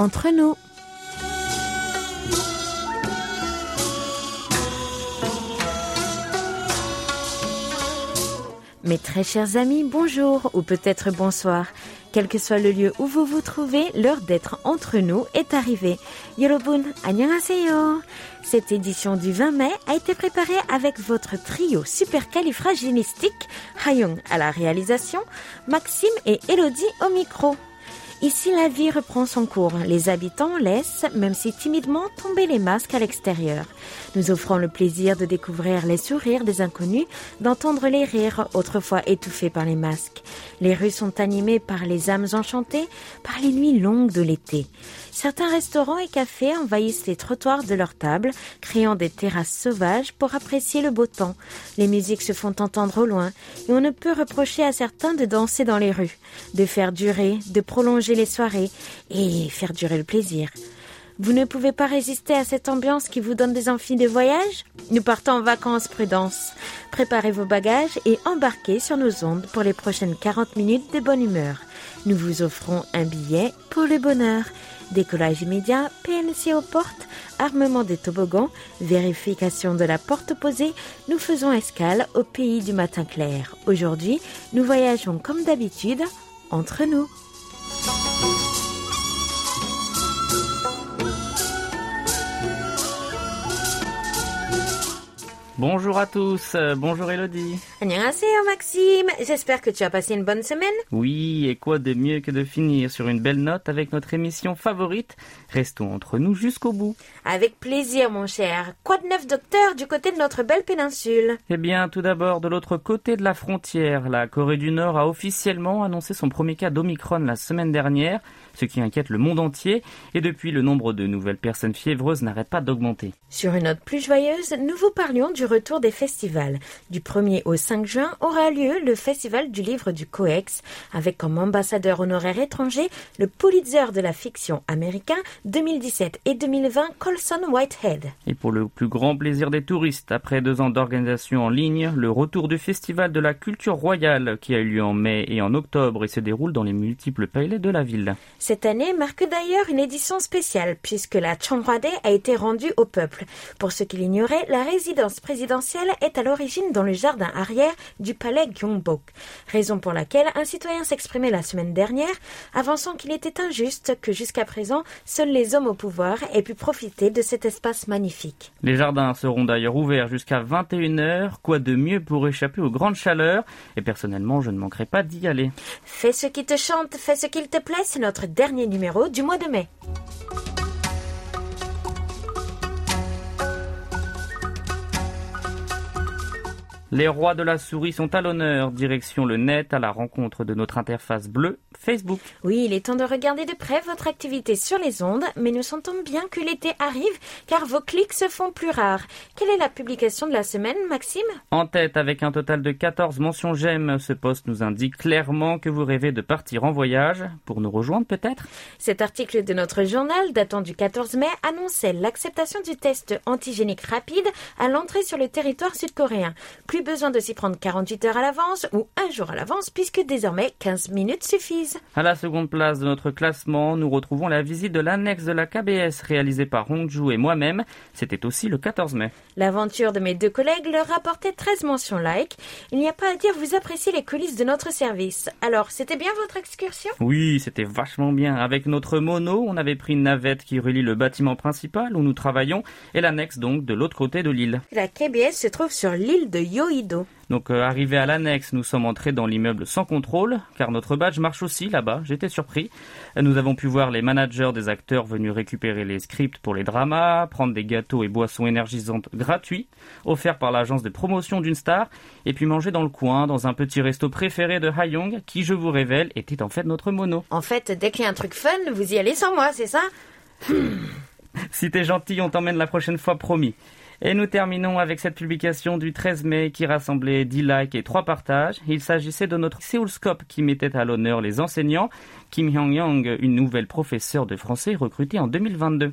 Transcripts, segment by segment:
entre nous. Mes très chers amis, bonjour ou peut-être bonsoir. Quel que soit le lieu où vous vous trouvez, l'heure d'être entre nous est arrivée. Yorobun, annyeonghaseyo. Cette édition du 20 mai a été préparée avec votre trio supercalifragilistique, Hayung à la réalisation, Maxime et Elodie au micro. Ici, la vie reprend son cours. Les habitants laissent, même si timidement, tomber les masques à l'extérieur. Nous offrons le plaisir de découvrir les sourires des inconnus, d'entendre les rires autrefois étouffés par les masques. Les rues sont animées par les âmes enchantées, par les nuits longues de l'été. Certains restaurants et cafés envahissent les trottoirs de leurs tables, créant des terrasses sauvages pour apprécier le beau temps. Les musiques se font entendre au loin, et on ne peut reprocher à certains de danser dans les rues, de faire durer, de prolonger les soirées et faire durer le plaisir. Vous ne pouvez pas résister à cette ambiance qui vous donne des envies de voyage Nous partons en vacances, prudence. Préparez vos bagages et embarquez sur nos ondes pour les prochaines 40 minutes de bonne humeur. Nous vous offrons un billet pour le bonheur. Décollage immédiat, PNC aux portes, armement des toboggans, vérification de la porte opposée, nous faisons escale au pays du matin clair. Aujourd'hui, nous voyageons comme d'habitude entre nous. Bonjour à tous, euh, bonjour Elodie. Annyeonghaseyo Maxime, j'espère que tu as passé une bonne semaine. Oui, et quoi de mieux que de finir sur une belle note avec notre émission favorite? Restons entre nous jusqu'au bout. Avec plaisir mon cher. Quoi de neuf docteur du côté de notre belle péninsule? Eh bien, tout d'abord, de l'autre côté de la frontière, la Corée du Nord a officiellement annoncé son premier cas d'Omicron la semaine dernière, ce qui inquiète le monde entier, et depuis, le nombre de nouvelles personnes fiévreuses n'arrête pas d'augmenter. Sur une note plus joyeuse, nous vous parlions du retour des festivals. Du 1er au 5 juin aura lieu le Festival du livre du COEX, avec comme ambassadeur honoraire étranger le Pulitzer de la fiction américain 2017 et 2020 Colson Whitehead. Et pour le plus grand plaisir des touristes, après deux ans d'organisation en ligne, le retour du Festival de la culture royale qui a eu lieu en mai et en octobre et se déroule dans les multiples palais de la ville. Cette année marque d'ailleurs une édition spéciale puisque la Changhwade a été rendue au peuple. Pour ceux qui l'ignoraient, la résidence présidentielle est à l'origine dans le jardin arrière du palais Gyeongbok, raison pour laquelle un citoyen s'exprimait la semaine dernière, avançant qu'il était injuste que jusqu'à présent seuls les hommes au pouvoir aient pu profiter de cet espace magnifique. Les jardins seront d'ailleurs ouverts jusqu'à 21h, quoi de mieux pour échapper aux grandes chaleurs, et personnellement je ne manquerai pas d'y aller. Fais ce qui te chante, fais ce qu'il te plaît, c'est notre dernier numéro du mois de mai. Les rois de la souris sont à l'honneur, direction le net à la rencontre de notre interface bleue, Facebook. Oui, il est temps de regarder de près votre activité sur les ondes, mais nous sentons bien que l'été arrive, car vos clics se font plus rares. Quelle est la publication de la semaine, Maxime? En tête, avec un total de 14 mentions j'aime, ce poste nous indique clairement que vous rêvez de partir en voyage, pour nous rejoindre peut-être? Cet article de notre journal, datant du 14 mai, annonçait l'acceptation du test antigénique rapide à l'entrée sur le territoire sud-coréen. Plus besoin de s'y prendre 48 heures à l'avance ou un jour à l'avance puisque désormais 15 minutes suffisent. À la seconde place de notre classement, nous retrouvons la visite de l'annexe de la KBS réalisée par Hongju et moi-même. C'était aussi le 14 mai. L'aventure de mes deux collègues leur rapportait 13 mentions like. Il n'y a pas à dire, vous appréciez les coulisses de notre service. Alors, c'était bien votre excursion? Oui, c'était vachement bien. Avec notre mono, on avait pris une navette qui relie le bâtiment principal où nous travaillons et l'annexe donc de l'autre côté de l'île. La KBS se trouve sur l'île de Donc euh, arrivé à l'annexe, nous sommes entrés dans l'immeuble sans contrôle, car notre badge marche aussi là-bas, j'étais surpris. Nous avons pu voir les managers des acteurs venus récupérer les scripts pour les dramas, prendre des gâteaux et boissons énergisantes gratuits, offerts par l'agence de promotion d'une star, et puis manger dans le coin, dans un petit resto préféré de Hayong, qui, je vous révèle, était en fait notre mono. En fait, dès qu'il y a un truc fun, vous y allez sans moi, c'est ça? Si t'es gentil, on t'emmène la prochaine fois, promis. Et nous terminons avec cette publication du 13 mai qui rassemblait 10 likes et 3 partages. Il s'agissait de notre Seoulscope qui mettait à l'honneur les enseignants. Kim Hyung-young, une nouvelle professeure de français recrutée en 2022.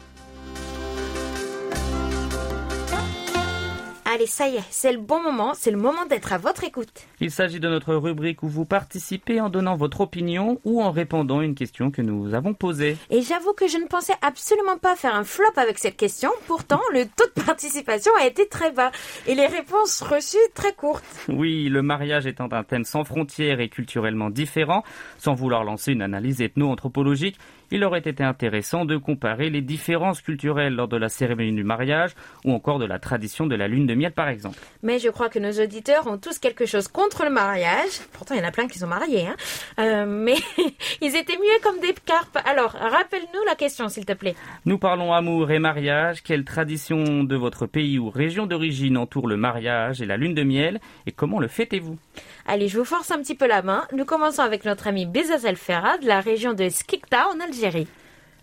Allez, ça y est, c'est le bon moment, c'est le moment d'être à votre écoute. Il s'agit de notre rubrique où vous participez en donnant votre opinion ou en répondant à une question que nous avons posée. Et j'avoue que je ne pensais absolument pas faire un flop avec cette question, pourtant le taux de participation a été très bas et les réponses reçues très courtes. Oui, le mariage étant un thème sans frontières et culturellement différent, sans vouloir lancer une analyse ethno-anthropologique, il aurait été intéressant de comparer les différences culturelles lors de la cérémonie du mariage ou encore de la tradition de la lune de miel par exemple. Mais je crois que nos auditeurs ont tous quelque chose contre le mariage. Pourtant, il y en a plein qui sont mariés. Hein. Euh, mais ils étaient mieux comme des carpes. Alors, rappelle-nous la question, s'il te plaît. Nous parlons amour et mariage. Quelle tradition de votre pays ou région d'origine entoure le mariage et la lune de miel? Et comment le fêtez-vous? Allez, je vous force un petit peu la main. Nous commençons avec notre ami Bezazel Ferra de la région de Skikta en Algérie.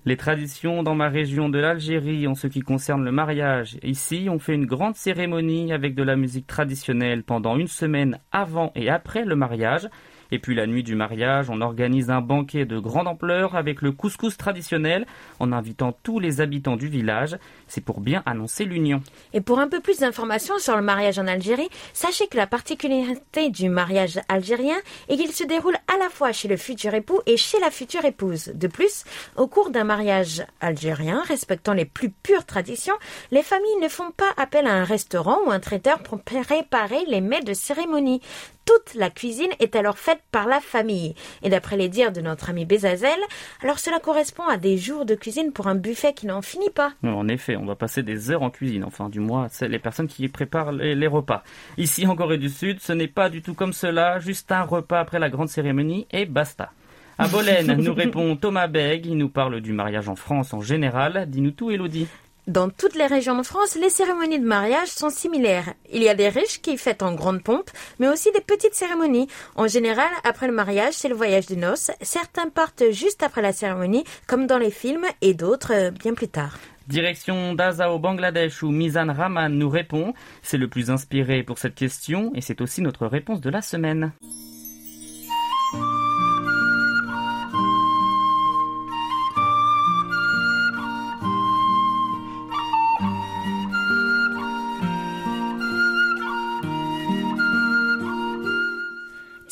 Les traditions dans ma région de l'Algérie en ce qui concerne le mariage. Ici, on fait une grande cérémonie avec de la musique traditionnelle pendant une semaine avant et après le mariage. Et puis la nuit du mariage, on organise un banquet de grande ampleur avec le couscous traditionnel en invitant tous les habitants du village. C'est pour bien annoncer l'union. Et pour un peu plus d'informations sur le mariage en Algérie, sachez que la particularité du mariage algérien est qu'il se déroule à la fois chez le futur époux et chez la future épouse. De plus, au cours d'un mariage algérien respectant les plus pures traditions, les familles ne font pas appel à un restaurant ou un traiteur pour préparer les mets de cérémonie toute la cuisine est alors faite par la famille. Et d'après les dires de notre ami Bézazel, alors cela correspond à des jours de cuisine pour un buffet qui n'en finit pas. En effet, on va passer des heures en cuisine. Enfin, du moins, c'est les personnes qui préparent les, repas. Ici, en Corée du Sud, ce n'est pas du tout comme cela. Juste un repas après la grande cérémonie et basta. À Bolène, nous répond Thomas Beg. Il nous parle du mariage en France en général. Dis-nous tout, Elodie. Dans toutes les régions de France, les cérémonies de mariage sont similaires. Il y a des riches qui fêtent en grande pompe, mais aussi des petites cérémonies. En général, après le mariage, c'est le voyage de noces. Certains partent juste après la cérémonie, comme dans les films, et d'autres euh, bien plus tard. Direction Daza au Bangladesh où Mizan Rahman nous répond. C'est le plus inspiré pour cette question et c'est aussi notre réponse de la semaine.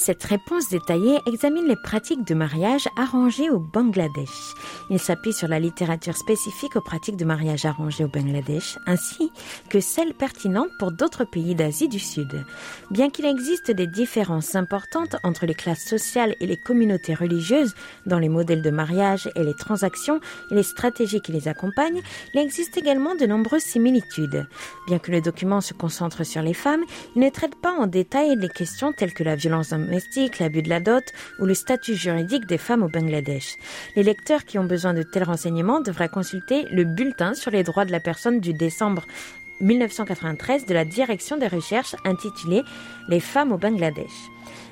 Cette réponse détaillée examine les pratiques de mariage arrangées au Bangladesh. Il s'appuie sur la littérature spécifique aux pratiques de mariage arrangées au Bangladesh, ainsi que celles pertinentes pour d'autres pays d'Asie du Sud. Bien qu'il existe des différences importantes entre les classes sociales et les communautés religieuses dans les modèles de mariage et les transactions et les stratégies qui les accompagnent, il existe également de nombreuses similitudes. Bien que le document se concentre sur les femmes, il ne traite pas en détail les questions telles que la violence l'abus de la dot ou le statut juridique des femmes au Bangladesh. Les lecteurs qui ont besoin de tels renseignements devraient consulter le bulletin sur les droits de la personne du décembre 1993 de la direction des recherches intitulé Les femmes au Bangladesh.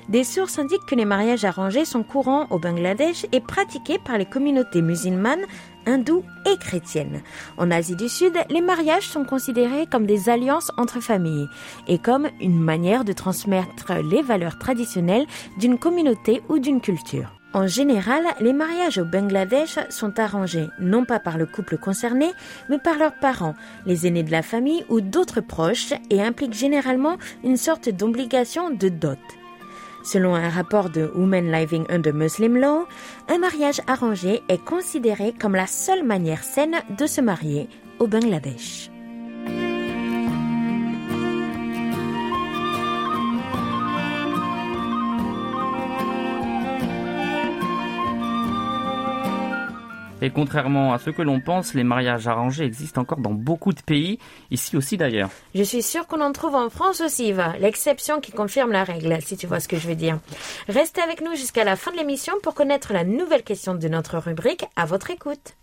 Des sources indiquent que les mariages arrangés sont courants au Bangladesh et pratiqués par les communautés musulmanes, hindoues et chrétiennes. En Asie du Sud, les mariages sont considérés comme des alliances entre familles et comme une manière de transmettre les valeurs traditionnelles d'une communauté ou d'une culture. En général, les mariages au Bangladesh sont arrangés non pas par le couple concerné, mais par leurs parents, les aînés de la famille ou d'autres proches et impliquent généralement une sorte d'obligation de dot. Selon un rapport de Women Living Under Muslim Law, un mariage arrangé est considéré comme la seule manière saine de se marier au Bangladesh. Et contrairement à ce que l'on pense, les mariages arrangés existent encore dans beaucoup de pays, ici aussi d'ailleurs. Je suis sûre qu'on en trouve en France aussi. L'exception qui confirme la règle, si tu vois ce que je veux dire. Restez avec nous jusqu'à la fin de l'émission pour connaître la nouvelle question de notre rubrique à votre écoute.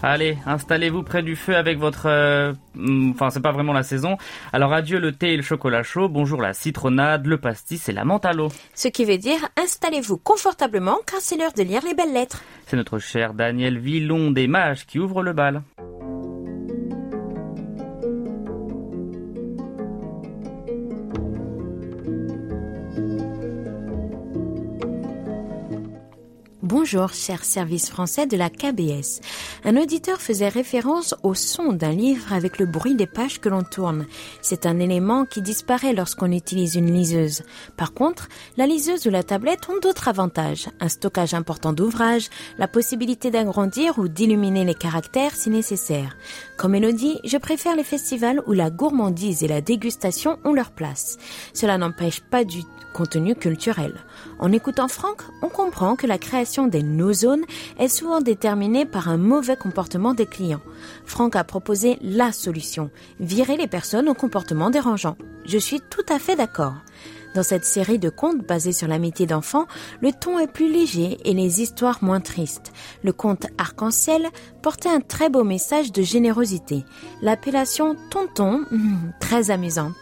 Allez, installez-vous près du feu avec votre... euh, hum, Enfin, c'est pas vraiment la saison. Alors adieu le thé et le chocolat chaud, bonjour la citronnade, le pastis et la menthe à l'eau. Ce qui veut dire installez-vous confortablement car c'est l'heure de lire les belles lettres. C'est notre cher Daniel Villon des Mages qui ouvre le bal. Bonjour, cher service français de la KBS. Un auditeur faisait référence au son d'un livre avec le bruit des pages que l'on tourne. C'est un élément qui disparaît lorsqu'on utilise une liseuse. Par contre, la liseuse ou la tablette ont d'autres avantages. Un stockage important d'ouvrages, la possibilité d'agrandir ou d'illuminer les caractères si nécessaire. Comme Elodie, je préfère les festivals où la gourmandise et la dégustation ont leur place. Cela n'empêche pas du contenu culturel. En écoutant Franck, on comprend que la création des no-zones est souvent déterminée par un mauvais comportement des clients. Franck a proposé la solution, virer les personnes au comportement dérangeant. Je suis tout à fait d'accord. Dans cette série de contes basés sur l'amitié d'enfants, le ton est plus léger et les histoires moins tristes. Le conte Arc-en-Ciel portait un très beau message de générosité. L'appellation Tonton, très amusante.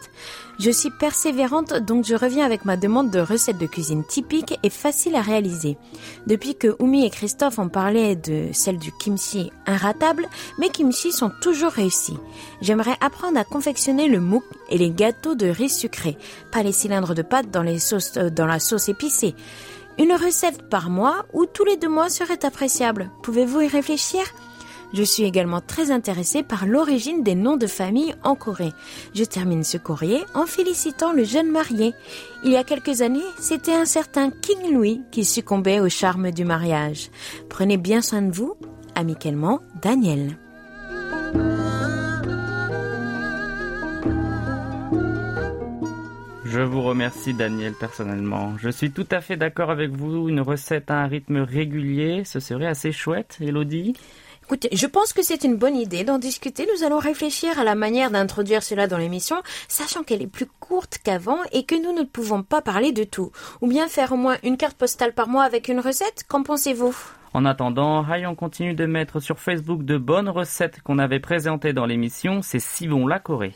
Je suis persévérante, donc je reviens avec ma demande de recettes de cuisine typique et facile à réaliser. Depuis que Oumi et Christophe ont parlé de celle du kimchi inratable, mes kimchi sont toujours réussis. J'aimerais apprendre à confectionner le mouk et les gâteaux de riz sucré, pas les cylindres de pâte euh, dans la sauce épicée. Une recette par mois ou tous les deux mois serait appréciable. Pouvez-vous y réfléchir? Je suis également très intéressée par l'origine des noms de famille en Corée. Je termine ce courrier en félicitant le jeune marié. Il y a quelques années, c'était un certain King Louis qui succombait au charme du mariage. Prenez bien soin de vous. Amicalement, Daniel. Je vous remercie Daniel personnellement. Je suis tout à fait d'accord avec vous, une recette à un rythme régulier, ce serait assez chouette, Elodie. Écoutez, je pense que c'est une bonne idée d'en discuter. Nous allons réfléchir à la manière d'introduire cela dans l'émission, sachant qu'elle est plus courte qu'avant et que nous ne pouvons pas parler de tout. Ou bien faire au moins une carte postale par mois avec une recette. Qu'en pensez-vous? En attendant, Ray, on continue de mettre sur Facebook de bonnes recettes qu'on avait présentées dans l'émission, c'est si bon la Corée.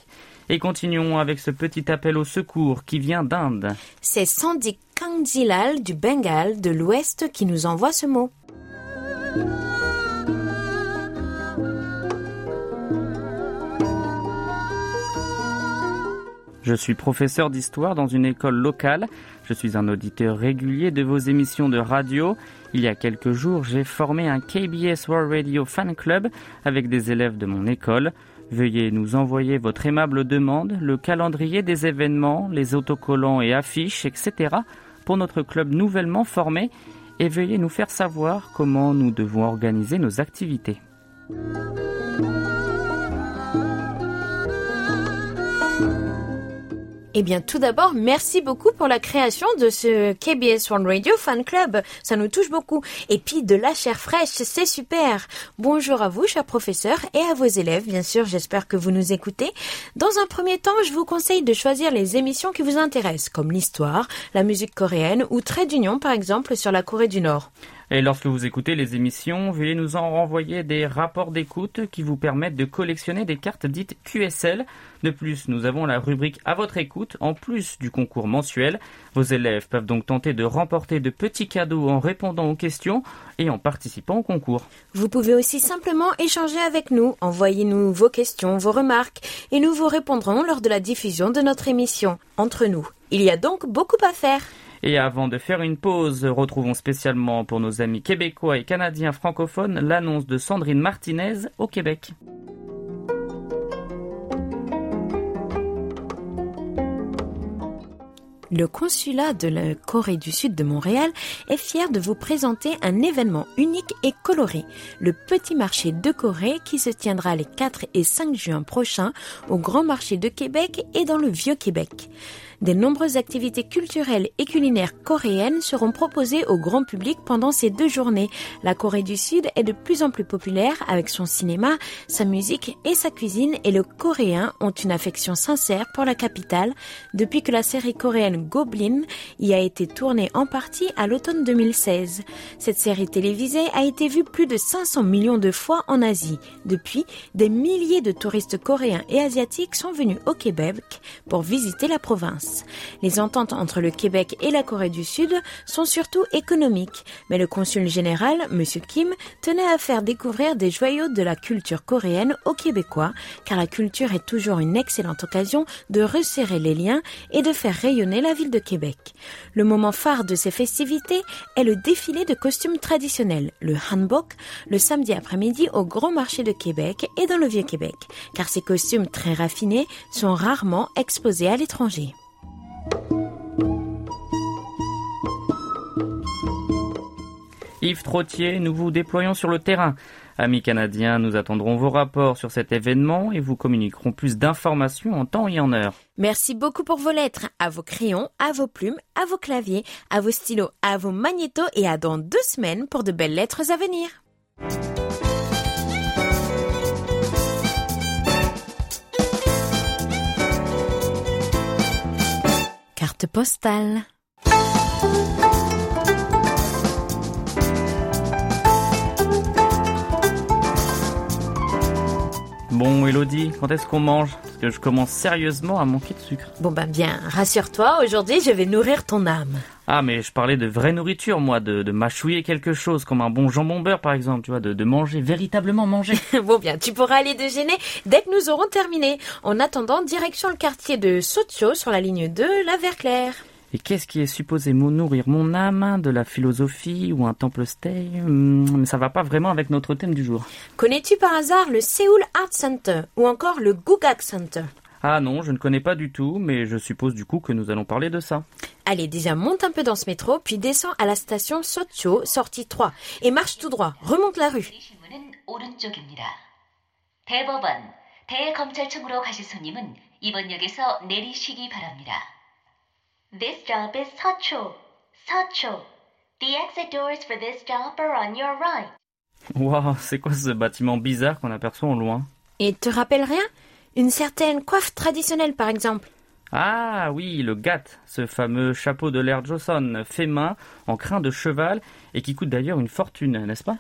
Et continuons avec ce petit appel au secours qui vient d'Inde. C'est Sandy Kangzilal du Bengale de l'Ouest qui nous envoie ce mot. Je suis professeur d'histoire dans une école locale. Je suis un auditeur régulier de vos émissions de radio. Il y a quelques jours, j'ai formé un KBS World Radio Fan Club avec des élèves de mon école. Veuillez nous envoyer votre aimable demande, le calendrier des événements, les autocollants et affiches, etc. pour notre club nouvellement formé et veuillez nous faire savoir comment nous devons organiser nos activités. Eh bien, tout d'abord, merci beaucoup pour la création de ce KBS One Radio Fan Club. Ça nous touche beaucoup. Et puis, de la chair fraîche, c'est super. Bonjour à vous, chers professeurs, et à vos élèves, bien sûr. J'espère que vous nous écoutez. Dans un premier temps, je vous conseille de choisir les émissions qui vous intéressent, comme l'histoire, la musique coréenne ou Trait d'Union, par exemple, sur la Corée du Nord. Et lorsque vous écoutez les émissions, veuillez nous en renvoyer des rapports d'écoute qui vous permettent de collectionner des cartes dites QSL. De plus, nous avons la rubrique à votre écoute, en plus du concours mensuel. Vos élèves peuvent donc tenter de remporter de petits cadeaux en répondant aux questions et en participant au concours. Vous pouvez aussi simplement échanger avec nous. Envoyez-nous vos questions, vos remarques, et nous vous répondrons lors de la diffusion de notre émission. Entre nous. Il y a donc beaucoup à faire. Et avant de faire une pause, retrouvons spécialement pour nos amis québécois et canadiens francophones l'annonce de Sandrine Martinez au Québec. Le consulat de la Corée du Sud de Montréal est fier de vous présenter un événement unique et coloré, le Petit Marché de Corée qui se tiendra les 4 et 5 juin prochains au Grand Marché de Québec et dans le Vieux Québec. Des nombreuses activités culturelles et culinaires coréennes seront proposées au grand public pendant ces deux journées. La Corée du Sud est de plus en plus populaire avec son cinéma, sa musique et sa cuisine et le coréen ont une affection sincère pour la capitale depuis que la série coréenne Goblin y a été tournée en partie à l'automne 2016. Cette série télévisée a été vue plus de 500 millions de fois en Asie. Depuis, des milliers de touristes coréens et asiatiques sont venus au Québec pour visiter la province. Les ententes entre le Québec et la Corée du Sud sont surtout économiques, mais le consul général, M. Kim, tenait à faire découvrir des joyaux de la culture coréenne aux Québécois, car la culture est toujours une excellente occasion de resserrer les liens et de faire rayonner la ville de Québec. Le moment phare de ces festivités est le défilé de costumes traditionnels, le hanbok, le samedi après-midi au Grand Marché de Québec et dans le Vieux-Québec, car ces costumes très raffinés sont rarement exposés à l'étranger. Yves Trottier, nous vous déployons sur le terrain. Amis canadiens, nous attendrons vos rapports sur cet événement et vous communiquerons plus d'informations en temps et en heure. Merci beaucoup pour vos lettres, à vos crayons, à vos plumes, à vos claviers, à vos stylos, à vos magnétos et à dans deux semaines pour de belles lettres à venir. Postale. Bon, Elodie, quand est-ce qu'on mange? Que je commence sérieusement à manquer de sucre. Bon ben bien, rassure-toi, aujourd'hui je vais nourrir ton âme. Ah, mais je parlais de vraie nourriture, moi, de, de mâchouiller quelque chose, comme un bon jambon beurre, par exemple, tu vois, de, de manger, véritablement manger. bon bien, tu pourras aller déjeuner dès que nous aurons terminé. En attendant, direction le quartier de Socio sur la ligne 2, la Verclair. Et qu'est-ce qui est supposé me nourrir mon âme De la philosophie ou un temple stay Hmm, Mais ça va pas vraiment avec notre thème du jour. Connais-tu par hasard le Seoul Art Center ou encore le Gugak Center Ah non, je ne connais pas du tout, mais je suppose du coup que nous allons parler de ça. Allez, déjà monte un peu dans ce métro, puis descends à la station Socho, sortie 3, et marche tout droit, remonte la rue. 신문은 오른쪽입니다. 대법원, 대검찰청으로 가실 손님은 이번 역에서 내리시기 바랍니다. This job is Sacho. Sacho. The exit doors for this job are on your right. Wow, c'est quoi ce bâtiment bizarre qu'on aperçoit au loin? Et te rappelle rien? Une certaine coiffe traditionnelle, par exemple. Ah oui, le gat, ce fameux chapeau de l'air Johnson, fait main, en crin de cheval, et qui coûte d'ailleurs une fortune, n'est-ce pas?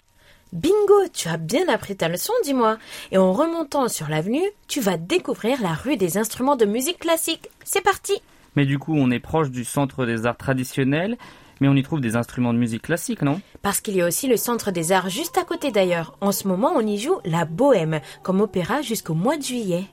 Bingo, tu as bien appris ta leçon, dis-moi. Et en remontant sur l'avenue, tu vas découvrir la rue des instruments de musique classique. C'est parti mais du coup, on est proche du centre des arts traditionnels, mais on y trouve des instruments de musique classique, non? Parce qu'il y a aussi le centre des arts juste à côté d'ailleurs. En ce moment, on y joue la bohème, comme opéra jusqu'au mois de juillet.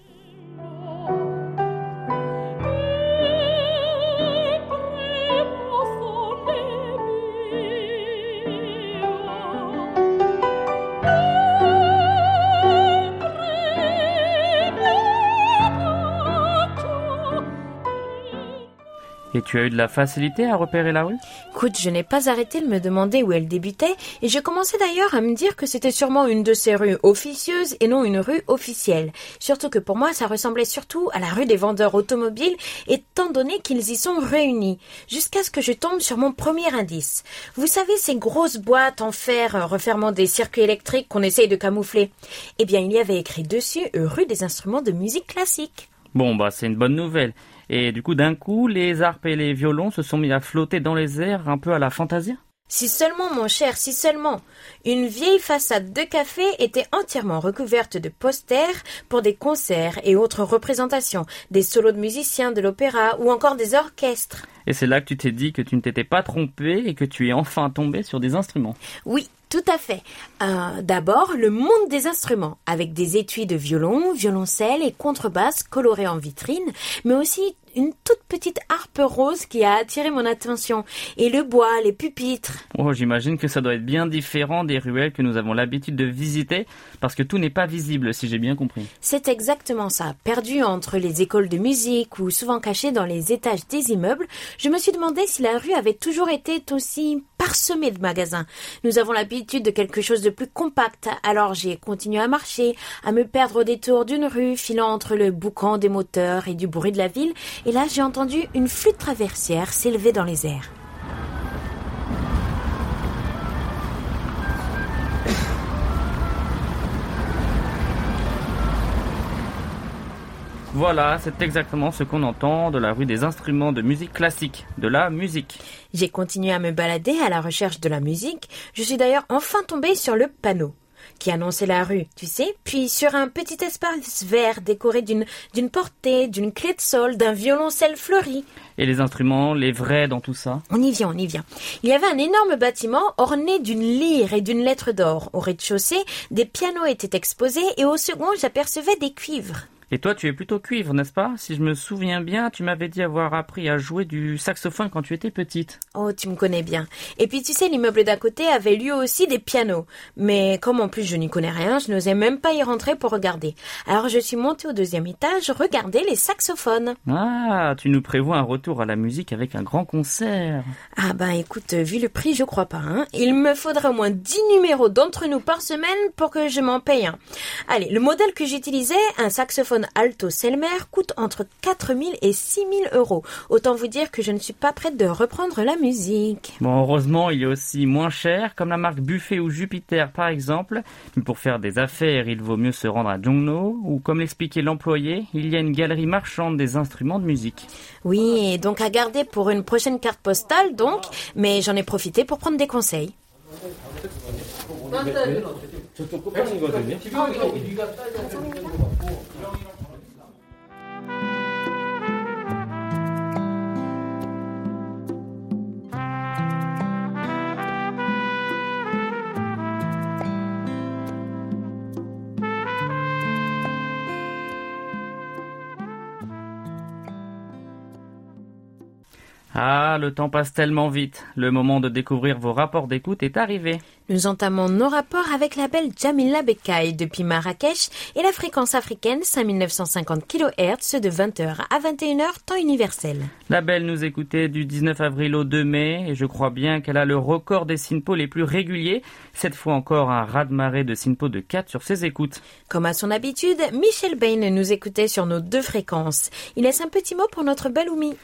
Et tu as eu de la facilité à repérer la rue? Écoute, je n'ai pas arrêté de me demander où elle débutait, et je commençais d'ailleurs à me dire que c'était sûrement une de ces rues officieuses et non une rue officielle. Surtout que pour moi, ça ressemblait surtout à la rue des vendeurs automobiles, étant donné qu'ils y sont réunis. Jusqu'à ce que je tombe sur mon premier indice. Vous savez ces grosses boîtes en fer euh, refermant des circuits électriques qu'on essaye de camoufler? Eh bien, il y avait écrit dessus euh, rue des instruments de musique classique. Bon, bah c'est une bonne nouvelle. Et du coup, d'un coup, les harpes et les violons se sont mis à flotter dans les airs un peu à la Fantasia Si seulement, mon cher, si seulement. Une vieille façade de café était entièrement recouverte de posters pour des concerts et autres représentations, des solos de musiciens de l'opéra ou encore des orchestres. Et c'est là que tu t'es dit que tu ne t'étais pas trompé et que tu es enfin tombé sur des instruments. Oui, tout à fait. Euh, D'abord, le monde des instruments, avec des étuis de violon, violoncelle et contrebasse colorés en vitrine, mais aussi une toute petite harpe rose qui a attiré mon attention, et le bois, les pupitres. Oh, j'imagine que ça doit être bien différent des ruelles que nous avons l'habitude de visiter, parce que tout n'est pas visible, si j'ai bien compris. C'est exactement ça. Perdu entre les écoles de musique ou souvent caché dans les étages des immeubles, je me suis demandé si la rue avait toujours été aussi parsemé de magasins. Nous avons l'habitude de quelque chose de plus compact, alors j'ai continué à marcher, à me perdre au détour d'une rue, filant entre le boucan des moteurs et du bruit de la ville, et là j'ai entendu une flûte traversière s'élever dans les airs. Voilà, c'est exactement ce qu'on entend de la rue des instruments de musique classique, de la musique. J'ai continué à me balader à la recherche de la musique. Je suis d'ailleurs enfin tombée sur le panneau qui annonçait la rue, tu sais, puis sur un petit espace vert décoré d'une d'une portée, d'une clé de sol, d'un violoncelle fleuri. Et les instruments, les vrais dans tout ça? On y vient, on y vient. Il y avait un énorme bâtiment orné d'une lyre et d'une lettre d'or. Au rez-de-chaussée, des pianos étaient exposés et au second, j'apercevais des cuivres. Et toi, tu es plutôt cuivre, n'est-ce pas? Si je me souviens bien, tu m'avais dit avoir appris à jouer du saxophone quand tu étais petite. Oh, tu me connais bien. Et puis tu sais, l'immeuble d'à côté avait lui aussi des pianos. Mais comme en plus je n'y connais rien, je n'osais même pas y rentrer pour regarder. Alors je suis montée au deuxième étage, regarder les saxophones. Ah, tu nous prévois un retour à la musique avec un grand concert. Ah ben écoute, vu le prix, je crois pas. Hein. Il me faudrait au moins 10 numéros d'entre nous par semaine pour que je m'en paye un. Allez, le modèle que j'utilisais, un saxophone alto Selmer, coûte entre 4000 et 6000 euros. Autant vous dire que je ne suis pas prête de reprendre la musique. Bon, heureusement, il est aussi moins cher, comme la marque Buffet ou Jupiter par exemple. Mais pour faire des affaires, il vaut mieux se rendre à Jongno, ou comme l'expliquait l'employé, il y a une galerie marchande des instruments de musique. Oui, donc à garder pour une prochaine carte postale donc, mais j'en ai profité pour prendre des conseils. Ah, le temps passe tellement vite. Le moment de découvrir vos rapports d'écoute est arrivé. Nous entamons nos rapports avec la belle Jamila Bekai depuis Marrakech et la fréquence africaine 5950 kHz de 20h à 21h temps universel. La belle nous écoutait du 19 avril au 2 mai et je crois bien qu'elle a le record des SINPO les plus réguliers. Cette fois encore un raz-de-marée de SINPO de 4 sur ses écoutes. Comme à son habitude, Michel Bain nous écoutait sur nos deux fréquences. Il laisse un petit mot pour notre belle Oumi.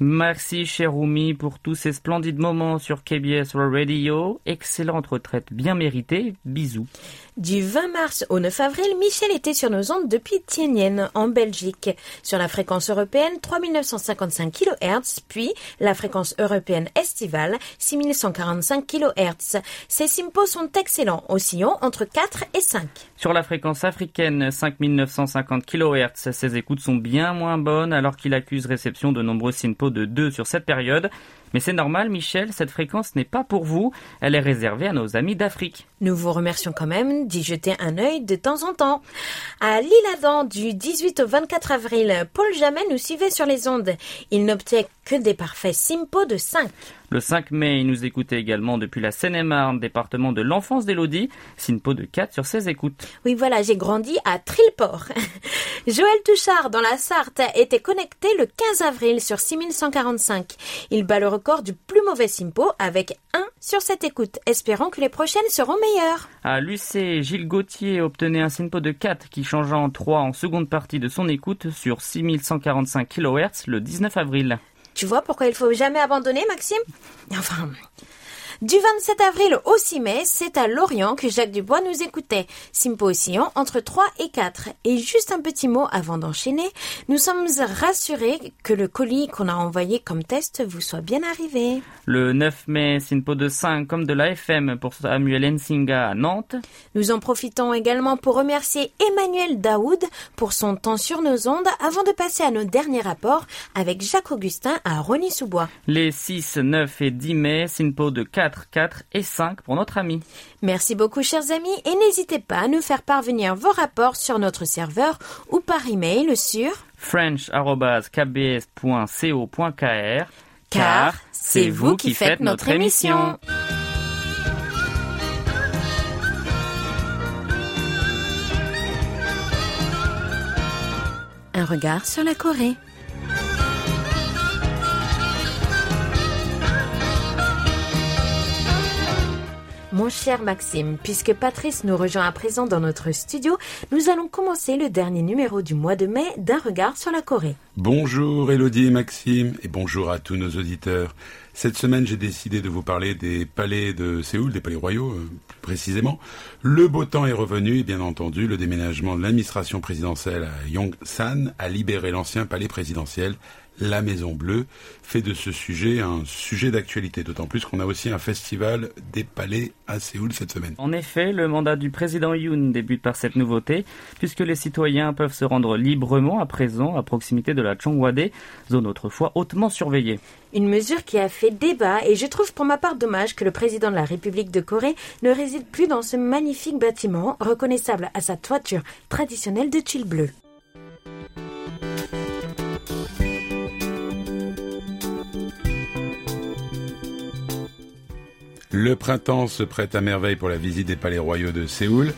Merci cher Oumi pour tous ces splendides moments sur KBS Radio. Excellente retraite bien méritée. Bisous. Du 20 mars au 9 avril, Michel était sur nos ondes depuis Tienyen, en Belgique, sur la fréquence européenne 3955 kHz, puis la fréquence européenne estivale 6145 kHz. Ces simpos sont excellents, oscillant entre 4 et 5. Sur la fréquence africaine 5950 kHz, ses écoutes sont bien moins bonnes alors qu'il accuse réception de nombreux simpos de 2 sur cette période. Mais c'est normal, Michel, cette fréquence n'est pas pour vous. Elle est réservée à nos amis d'Afrique. Nous vous remercions quand même d'y jeter un œil de temps en temps. À l'Île-Adam, du 18 au 24 avril, Paul Jamais nous suivait sur les ondes. Il n'obtient que des parfaits simpos de 5. Le 5 mai, il nous écoutait également depuis la Seine-et-Marne, département de l'enfance d'Élodie. Simpo de 4 sur ses écoutes. Oui, voilà, j'ai grandi à Trilport. Joël Touchard, dans la Sarthe, était connecté le 15 avril sur 6145. Il bat le record du plus mauvais Simpo avec 1 sur cette écoute, espérant que les prochaines seront meilleures. À l'UC, Gilles Gauthier obtenait un Simpo de 4 qui changea en 3 en seconde partie de son écoute sur 6145 kHz le 19 avril. Tu vois pourquoi il faut jamais abandonner, Maxime? Enfin, du 27 avril au 6 mai, c'est à Lorient que Jacques Dubois nous écoutait. Simpo oscillant entre 3 et 4. Et juste un petit mot avant d'enchaîner, nous sommes rassurés que le colis qu'on a envoyé comme test vous soit bien arrivé. Le 9 mai, Simpo de 5 comme de la FM pour Samuel Ensinga à Nantes. Nous en profitons également pour remercier Emmanuel Daoud pour son temps sur nos ondes avant de passer à nos derniers rapports avec Jacques Augustin à Rony-sous-Bois. Les 6, 9 et 10 mai, Simpo de 4 4, et 5 pour notre ami. Merci beaucoup chers amis et n'hésitez pas à nous faire parvenir vos rapports sur notre serveur ou par email sur french.kbs.co.kr car c'est vous qui faites notre émission. Un regard sur la Corée. Mon cher Maxime, puisque Patrice nous rejoint à présent dans notre studio, nous allons commencer le dernier numéro du mois de mai d'un regard sur la Corée. Bonjour Elodie et Maxime, et bonjour à tous nos auditeurs. Cette semaine, j'ai décidé de vous parler des palais de Séoul, des palais royaux euh, plus précisément. Le beau temps est revenu et bien entendu, le déménagement de l'administration présidentielle à Yongsan a libéré l'ancien palais présidentiel la Maison Bleue fait de ce sujet un sujet d'actualité, d'autant plus qu'on a aussi un festival des palais à Séoul cette semaine. En effet, le mandat du président Yoon débute par cette nouveauté, puisque les citoyens peuvent se rendre librement à présent à proximité de la Chongwade, zone autrefois hautement surveillée. Une mesure qui a fait débat et je trouve pour ma part dommage que le président de la République de Corée ne réside plus dans ce magnifique bâtiment reconnaissable à sa toiture traditionnelle de tuiles bleues. Le printemps se prête à merveille pour la visite des palais royaux de Séoul,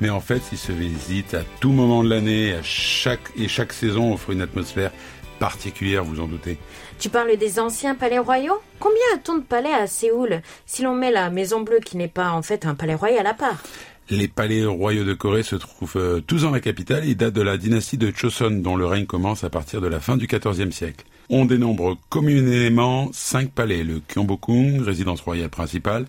mais en fait, il se visite à tout moment de l'année, à chaque et chaque saison offre une atmosphère particulière, vous en doutez. Tu parles des anciens palais royaux? Combien a-t-on de palais à Séoul? Si l'on met la Maison Bleue qui n'est pas en fait un palais royal à part. Les palais royaux de Corée se trouvent euh, tous dans la capitale. Et datent de la dynastie de Choson, dont le règne commence à partir de la fin du XIVe siècle. On dénombre communément cinq palais, le Gyeongbokgung, résidence royale principale,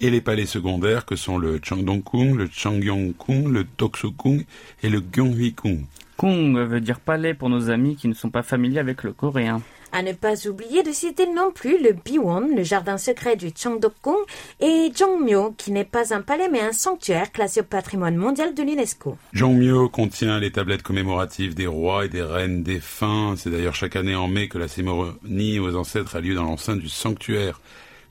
et les palais secondaires que sont le Changdong-kung, le Changyong-kung, le Toksukung et le Gyeonghui-kung. Kung veut dire palais pour nos amis qui ne sont pas familiers avec le coréen. À ne pas oublier de citer non plus le Biwon, le jardin secret du Changdok-kung, et Jongmyo, qui n'est pas un palais mais un sanctuaire classé au patrimoine mondial de l'UNESCO. Jongmyo contient les tablettes commémoratives des rois et des reines défunts. C'est d'ailleurs chaque année en mai que la cérémonie aux ancêtres a lieu dans l'enceinte du sanctuaire.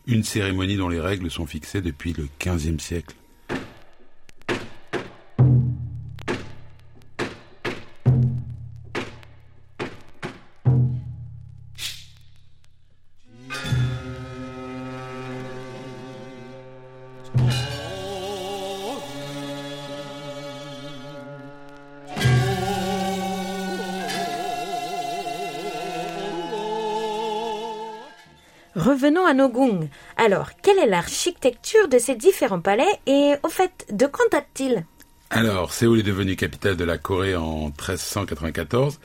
Une cérémonie dont les règles sont fixées depuis le XVe siècle. Revenons à Nogung. Alors, quelle est l'architecture de ces différents palais et au fait, de quand date-t-il Alors, Séoul est devenue capitale de la Corée en 1394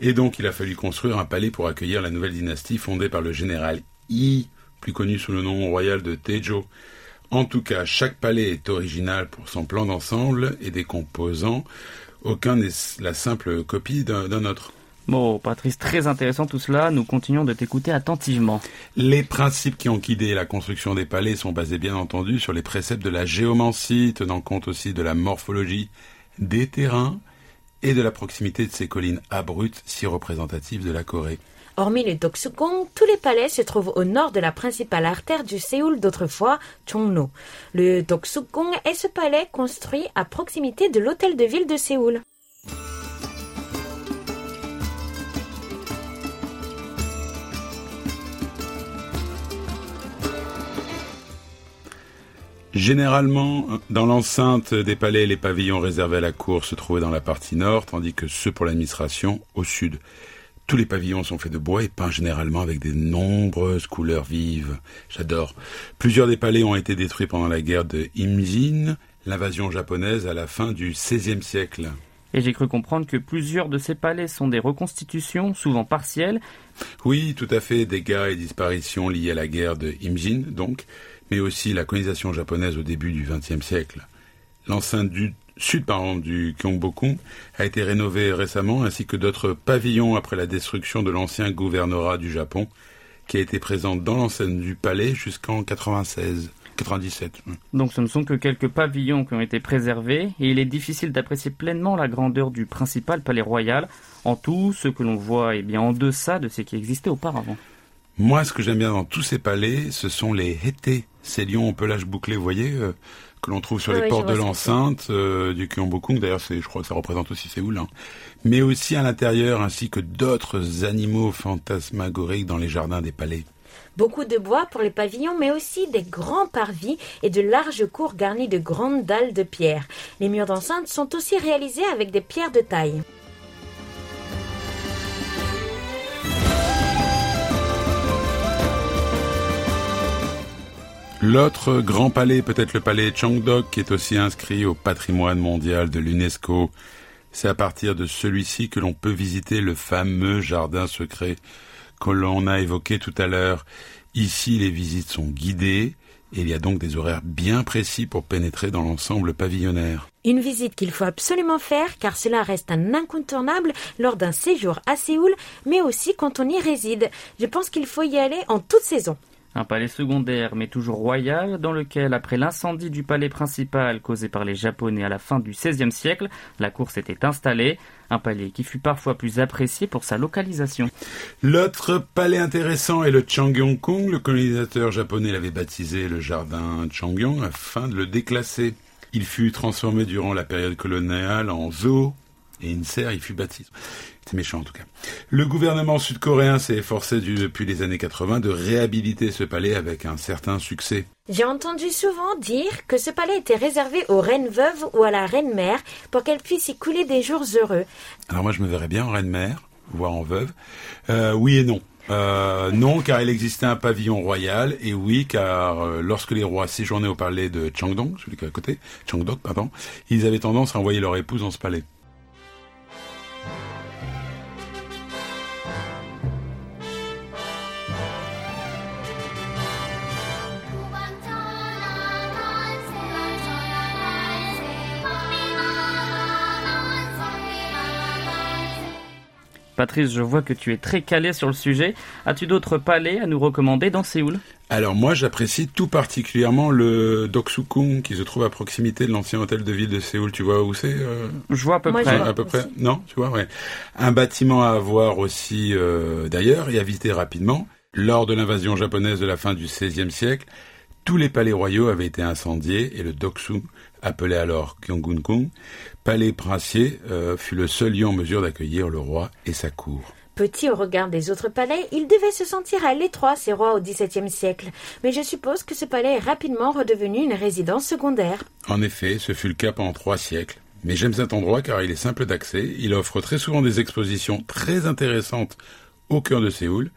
et donc il a fallu construire un palais pour accueillir la nouvelle dynastie fondée par le général Yi, plus connu sous le nom royal de Tejo. En tout cas, chaque palais est original pour son plan d'ensemble et des composants. Aucun n'est la simple copie d'un autre. Bon, Patrice, très intéressant tout cela. Nous continuons de t'écouter attentivement. Les principes qui ont guidé la construction des palais sont basés bien entendu sur les préceptes de la géomancie, tenant compte aussi de la morphologie des terrains et de la proximité de ces collines abruptes si représentatives de la Corée. Hormis le Doksukong, tous les palais se trouvent au nord de la principale artère du Séoul d'autrefois, Chongno. Le Doksukong est ce palais construit à proximité de l'hôtel de ville de Séoul. Généralement, dans l'enceinte des palais, les pavillons réservés à la cour se trouvaient dans la partie nord, tandis que ceux pour l'administration au sud. Tous les pavillons sont faits de bois et peints généralement avec de nombreuses couleurs vives. J'adore. Plusieurs des palais ont été détruits pendant la guerre de Imjin, l'invasion japonaise à la fin du XVIe siècle. Et j'ai cru comprendre que plusieurs de ces palais sont des reconstitutions, souvent partielles. Oui, tout à fait, dégâts et disparitions liés à la guerre de Imjin, donc mais aussi la colonisation japonaise au début du XXe siècle. L'enceinte du sud par du Gyeongbokgung a été rénovée récemment, ainsi que d'autres pavillons après la destruction de l'ancien gouvernorat du Japon, qui a été présente dans l'enceinte du palais jusqu'en 96. 97. Donc ce ne sont que quelques pavillons qui ont été préservés et il est difficile d'apprécier pleinement la grandeur du principal palais royal. En tout, ce que l'on voit est bien en deçà de ce qui existait auparavant. Moi, ce que j'aime bien dans tous ces palais, ce sont les hétés, ces lions en pelage bouclé, vous voyez, euh, que l'on trouve sur les portes de l'enceinte euh, du Gyeongbokgung. D'ailleurs, je crois que ça représente aussi Séoul. Hein. Mais aussi à l'intérieur, ainsi que d'autres animaux fantasmagoriques dans les jardins des palais. Beaucoup de bois pour les pavillons, mais aussi des grands parvis et de larges cours garnis de grandes dalles de pierre. Les murs d'enceinte sont aussi réalisés avec des pierres de taille. L'autre grand palais, peut-être le palais Changdok, qui est aussi inscrit au patrimoine mondial de l'UNESCO. C'est à partir de celui-ci que l'on peut visiter le fameux jardin secret que l'on a évoqué tout à l'heure. Ici, les visites sont guidées et il y a donc des horaires bien précis pour pénétrer dans l'ensemble pavillonnaire. Une visite qu'il faut absolument faire car cela reste un incontournable lors d'un séjour à Séoul, mais aussi quand on y réside. Je pense qu'il faut y aller en toute saison. Un palais secondaire, mais toujours royal, dans lequel, après l'incendie du palais principal causé par les Japonais à la fin du XVIe siècle, la course était installée. Un palais qui fut parfois plus apprécié pour sa localisation. L'autre palais intéressant est le Changyong-kung. Le colonisateur japonais l'avait baptisé le jardin Changyong afin de le déclasser. Il fut transformé durant la période coloniale en zoo et une serre y fut baptisée. C'est méchant en tout cas. Le gouvernement sud-coréen s'est efforcé depuis les années 80 de réhabiliter ce palais avec un certain succès. J'ai entendu souvent dire que ce palais était réservé aux reines veuves ou à la reine mère pour qu'elles puissent y couler des jours heureux. Alors moi je me verrais bien en reine mère, voire en veuve. Euh, oui et non. Euh, non, car il existait un pavillon royal, et oui, car euh, lorsque les rois séjournaient au palais de Changdong, celui qui est à côté, Changdok, pardon, ils avaient tendance à envoyer leur épouse dans ce palais. Patrice, je vois que tu es très calé sur le sujet. As-tu d'autres palais à nous recommander dans Séoul? Alors moi, j'apprécie tout particulièrement le Doksukung qui se trouve à proximité de l'ancien hôtel de ville de Séoul. Tu vois où c'est euh? Je vois à peu Moi, près. À peu près. Non, tu vois, ouais. Un bâtiment à voir aussi euh, d'ailleurs et à visiter rapidement. Lors de l'invasion japonaise de la fin du XVIe siècle, tous les palais royaux avaient été incendiés et le Doksu, appelé alors Gyeongun-kung, palais princier, euh, fut le seul lieu en mesure d'accueillir le roi et sa cour. Petit au regard des autres palais, il devait se sentir à l'étroit ces rois au XVIIe siècle. Mais je suppose que ce palais est rapidement redevenu une résidence secondaire. En effet, ce fut le cas pendant trois siècles. Mais j'aime cet endroit car il est simple d'accès, il offre très souvent des expositions très intéressantes au cœur de Séoul,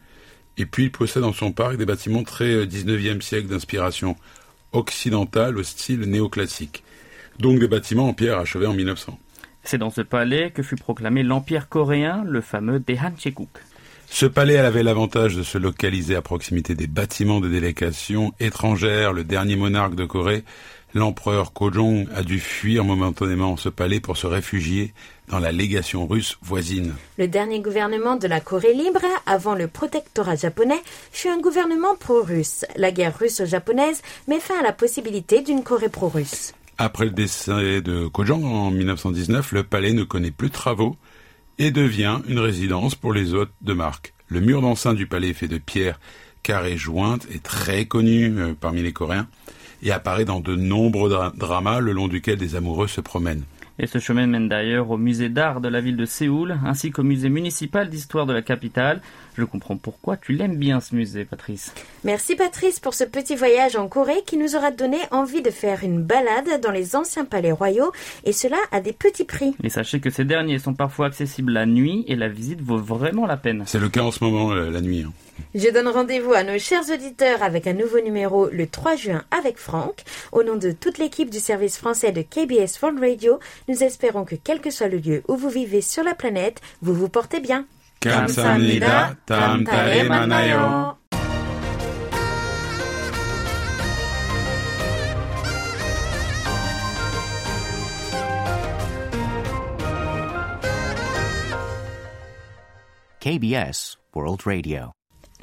et puis il possède dans son parc des bâtiments très euh, 19e siècle d'inspiration occidentale au style néoclassique. Donc des bâtiments en pierre achevés en 1900. C'est dans ce palais que fut proclamé l'Empire coréen, le fameux Daehanchekuk. Ce palais avait l'avantage de se localiser à proximité des bâtiments de délégation étrangères. Le dernier monarque de Corée, l'empereur Kojong, a dû fuir momentanément ce palais pour se réfugier dans la légation russe voisine. Le dernier gouvernement de la Corée libre, avant le protectorat japonais, fut un gouvernement pro-russe. La guerre russo-japonaise met fin à la possibilité d'une Corée pro-russe. Après le décès de Kojong en 1919, le palais ne connaît plus de travaux et devient une résidence pour les hôtes de marque. Le mur d'enceinte du palais fait de pierres carrées jointes est très connu euh, parmi les Coréens et apparaît dans de nombreux dra- dramas le long duquel des amoureux se promènent. Et ce chemin mène d'ailleurs au musée d'art de la ville de Séoul, ainsi qu'au musée municipal d'histoire de la capitale. Je comprends pourquoi tu l'aimes bien ce musée, Patrice. Merci Patrice pour ce petit voyage en Corée qui nous aura donné envie de faire une balade dans les anciens palais royaux et cela à des petits prix. Et sachez que ces derniers sont parfois accessibles la nuit et la visite vaut vraiment la peine. C'est le cas en ce moment, euh, la nuit. hein. Je donne rendez-vous à nos chers auditeurs avec un nouveau numéro le 3 juin avec Franck. Au nom de toute l'équipe du service français de KBS World Radio, nous espérons que quel que soit le lieu où vous vivez sur la planète, vous vous portez bien. 감사합니다. 다음 달에 만나요. KBS World Radio.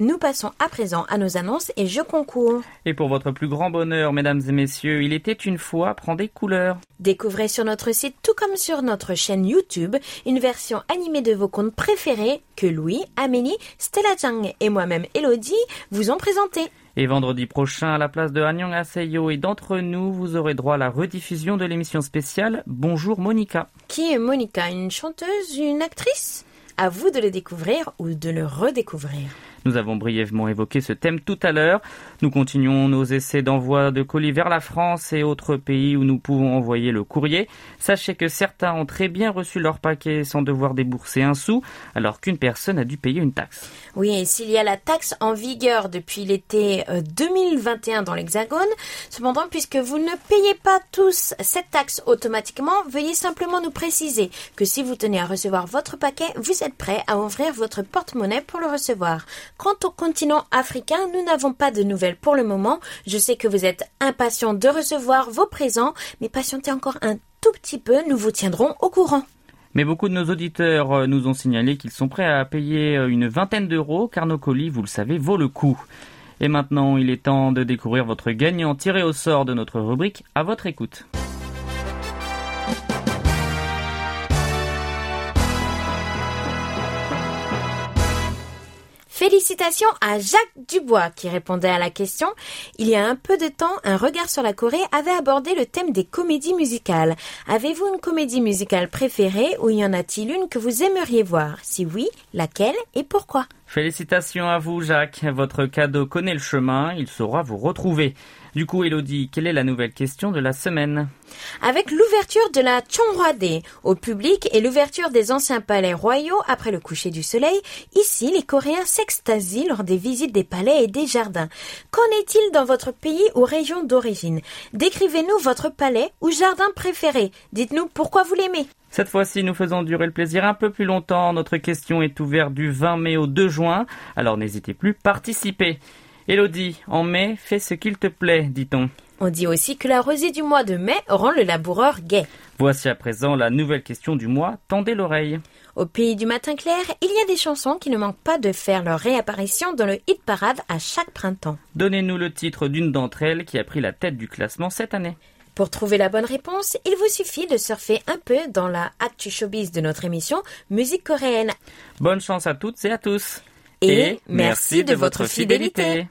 Nous passons à présent à nos annonces et jeux concours. Et pour votre plus grand bonheur, mesdames et messieurs, il était une fois prend des couleurs. Découvrez sur notre site, tout comme sur notre chaîne YouTube, une version animée de vos contes préférés que Louis, Amélie, Stella Zhang et moi-même Elodie vous ont présenté. Et vendredi prochain, à la place de Anyang Aseyo et d'entre nous, vous aurez droit à la rediffusion de l'émission spéciale Bonjour Monica. Qui est Monica Une chanteuse Une actrice? À vous de le découvrir ou de le redécouvrir. Nous avons brièvement évoqué ce thème tout à l'heure. Nous continuons nos essais d'envoi de colis vers la France et autres pays où nous pouvons envoyer le courrier. Sachez que certains ont très bien reçu leur paquet sans devoir débourser un sou, alors qu'une personne a dû payer une taxe. Oui, et s'il y a la taxe en vigueur depuis l'été 2021 euh, dans l'Hexagone, cependant, puisque vous ne payez pas tous cette taxe automatiquement, veuillez simplement nous préciser que si vous tenez à recevoir votre paquet, vous êtes prêt à ouvrir votre porte-monnaie pour le recevoir. Quant au continent africain, nous n'avons pas de nouvelles pour le moment. Je sais que vous êtes impatient de recevoir vos présents, mais patientez encore un tout petit peu, nous vous tiendrons au courant. Mais beaucoup de nos auditeurs euh, nous ont signalé qu'ils sont prêts à payer euh, une vingtaine d'euros car nos colis, vous le savez, vaut le coup. Et maintenant, il est temps de découvrir votre gagnant tiré au sort de notre rubrique à votre écoute. Félicitations à Jacques Dubois qui répondait à la question. Il y a un peu de temps, un regard sur la Corée avait abordé le thème des comédies musicales. Avez-vous une comédie musicale préférée ou y en a-t-il une que vous aimeriez voir? Si oui, laquelle et pourquoi? Félicitations à vous Jacques. Votre cadeau connaît le chemin, il saura vous retrouver. Du coup, Elodie, quelle est la nouvelle question de la semaine Avec l'ouverture de la Chonghwa-dae au public et l'ouverture des anciens palais royaux après le coucher du soleil, ici, les Coréens s'extasient lors des visites des palais et des jardins. Qu'en est-il dans votre pays ou région d'origine? Décrivez-nous votre palais ou jardin préféré. Dites-nous pourquoi vous l'aimez. Cette fois-ci, nous faisons durer le plaisir un peu plus longtemps. Notre question est ouverte du 20 mai au 2 juin, alors n'hésitez plus, participez. Elodie, en mai, fais ce qu'il te plaît, dit-on. On dit aussi que la rosée du mois de mai rend le laboureur gai. Voici à présent la nouvelle question du mois, tendez l'oreille. Au pays du matin clair, il y a des chansons qui ne manquent pas de faire leur réapparition dans le hit parade à chaque printemps. Donnez-nous le titre d'une d'entre elles qui a pris la tête du classement cette année. Pour trouver la bonne réponse, il vous suffit de surfer un peu dans la actu showbiz de notre émission Musique coréenne. Bonne chance à toutes et à tous. Et, merci, de, votre fidélité.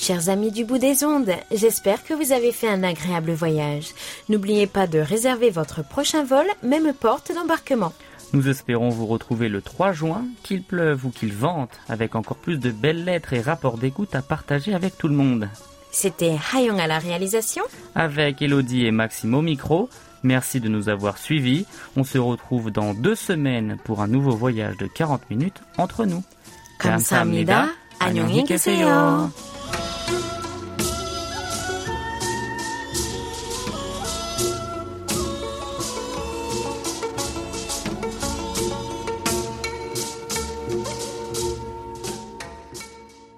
Chers amis du bout des ondes, j'espère que vous avez fait un agréable voyage. N'oubliez pas de réserver votre prochain vol, même porte d'embarquement. Nous espérons vous retrouver le 3 juin, qu'il pleuve ou qu'il vente, avec encore plus de belles lettres et rapports d'écoute à partager avec tout le monde. C'était Hayong à la réalisation. Avec Elodie et Maxime au micro. Merci de nous avoir suivis. On se retrouve dans deux semaines pour un nouveau voyage de 40 minutes entre nous. 감사합니다. 안녕히 계세요.